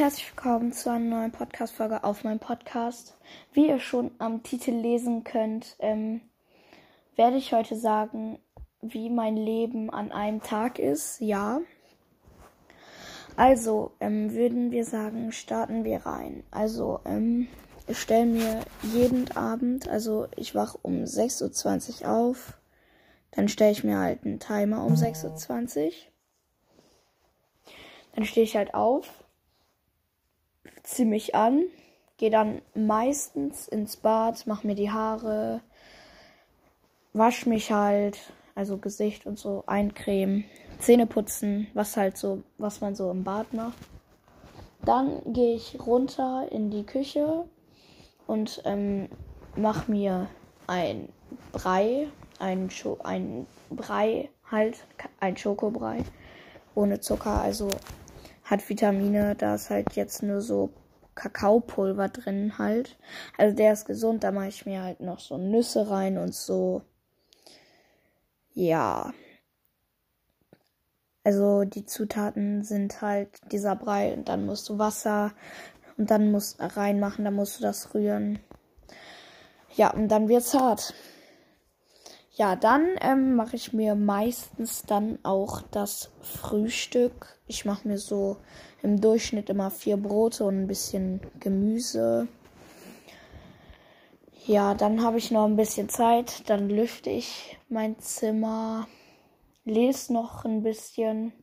Herzlich willkommen zu einer neuen Podcast-Folge auf meinem Podcast. Wie ihr schon am Titel lesen könnt, ähm, werde ich heute sagen, wie mein Leben an einem Tag ist. Ja. Also, ähm, würden wir sagen, starten wir rein. Also, ähm, ich stelle mir jeden Abend, also ich wache um 6.20 Uhr auf. Dann stelle ich mir halt einen Timer um 6.20 Uhr. Dann stehe ich halt auf, ziehe mich an, gehe dann meistens ins Bad, mache mir die Haare, wasche mich halt, also Gesicht und so, eincremen, Zähne putzen, was halt so, was man so im Bad macht. Dann gehe ich runter in die Küche und ähm, mache mir ein Brei, ein, Scho ein Brei halt, ein Schokobrei ohne Zucker, also hat Vitamine, da ist halt jetzt nur so Kakaopulver drin halt. Also der ist gesund, da mache ich mir halt noch so Nüsse rein und so. Ja. Also die Zutaten sind halt dieser Brei und dann musst du Wasser und dann musst du reinmachen, dann musst du das rühren. Ja, und dann wird's hart. Ja, dann ähm, mache ich mir meistens dann auch das Frühstück. Ich mache mir so im Durchschnitt immer vier Brote und ein bisschen Gemüse. Ja, dann habe ich noch ein bisschen Zeit. Dann lüfte ich mein Zimmer, lese noch ein bisschen.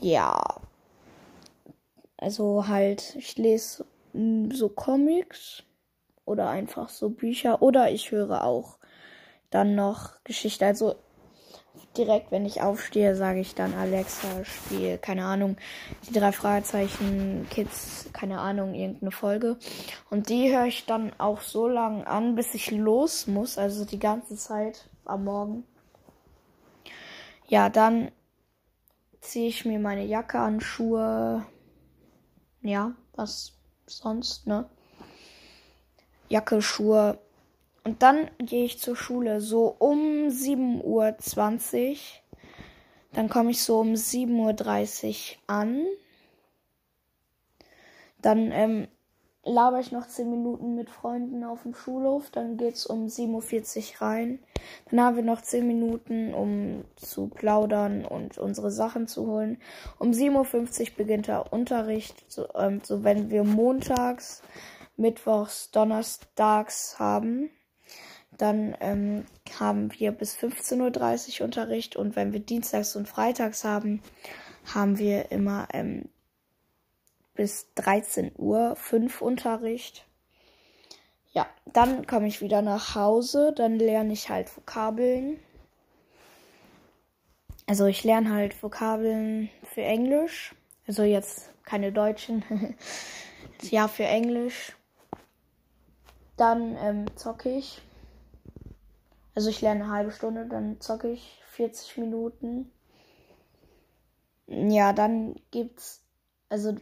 Ja, also halt, ich lese so Comics oder einfach so Bücher oder ich höre auch dann noch Geschichte. Also direkt, wenn ich aufstehe, sage ich dann Alexa, spiel, keine Ahnung, die drei Fragezeichen, Kids, keine Ahnung, irgendeine Folge. Und die höre ich dann auch so lange an, bis ich los muss, also die ganze Zeit am Morgen. Ja, dann ziehe ich mir meine Jacke an, Schuhe, ja, was sonst, ne? Jacke, Schuhe. Und dann gehe ich zur Schule so um 7.20 Uhr. Dann komme ich so um 7.30 Uhr an. Dann ähm, laber ich noch 10 Minuten mit Freunden auf dem Schulhof. Dann geht es um 7.40 Uhr rein. Dann haben wir noch 10 Minuten, um zu plaudern und unsere Sachen zu holen. Um 7.50 Uhr beginnt der Unterricht. So, ähm, so wenn wir montags, mittwochs, donnerstags haben dann ähm, haben wir bis 15.30 Uhr Unterricht und wenn wir Dienstags und Freitags haben, haben wir immer ähm, bis 13 Uhr fünf Unterricht. Ja, dann komme ich wieder nach Hause, dann lerne ich halt Vokabeln. Also ich lerne halt Vokabeln für Englisch. Also jetzt keine Deutschen. ja, für Englisch. Dann ähm, zocke ich also ich lerne eine halbe Stunde, dann zocke ich 40 Minuten. Ja, dann gibt's, also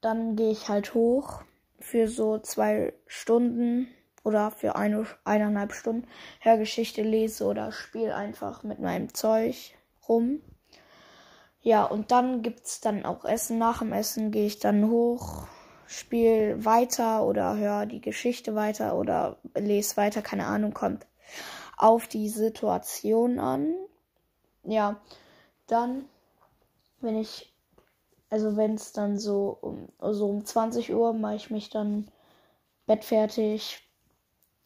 dann gehe ich halt hoch für so zwei Stunden oder für eine, eineinhalb Stunden Hörgeschichte lese oder spiele einfach mit meinem Zeug rum. Ja, und dann gibt's dann auch Essen. Nach dem Essen gehe ich dann hoch, spiele weiter oder höre die Geschichte weiter oder lese weiter, keine Ahnung, kommt auf die Situation an. Ja, dann, wenn ich, also wenn es dann so um, so um 20 Uhr mache ich mich dann bettfertig.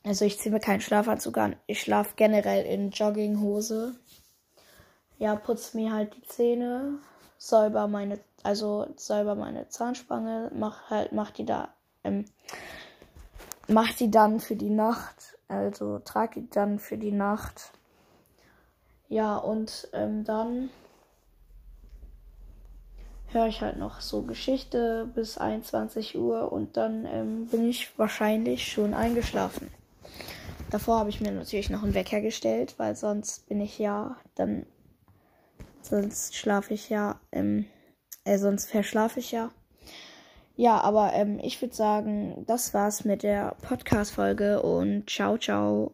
Also ich ziehe mir keinen Schlafanzug an. Ich schlafe generell in Jogginghose. Ja, putze mir halt die Zähne, säuber meine, also säuber meine Zahnspange, mach halt, mach die da, ähm, mach die dann für die Nacht also trage ich dann für die Nacht. Ja, und ähm, dann höre ich halt noch so Geschichte bis 21 Uhr und dann ähm, bin ich wahrscheinlich schon eingeschlafen. Davor habe ich mir natürlich noch einen Wecker gestellt, weil sonst bin ich ja dann, sonst schlafe ich ja, ähm, äh, sonst verschlafe ich ja. Ja, aber ähm, ich würde sagen, das war's mit der Podcast-Folge und ciao, ciao.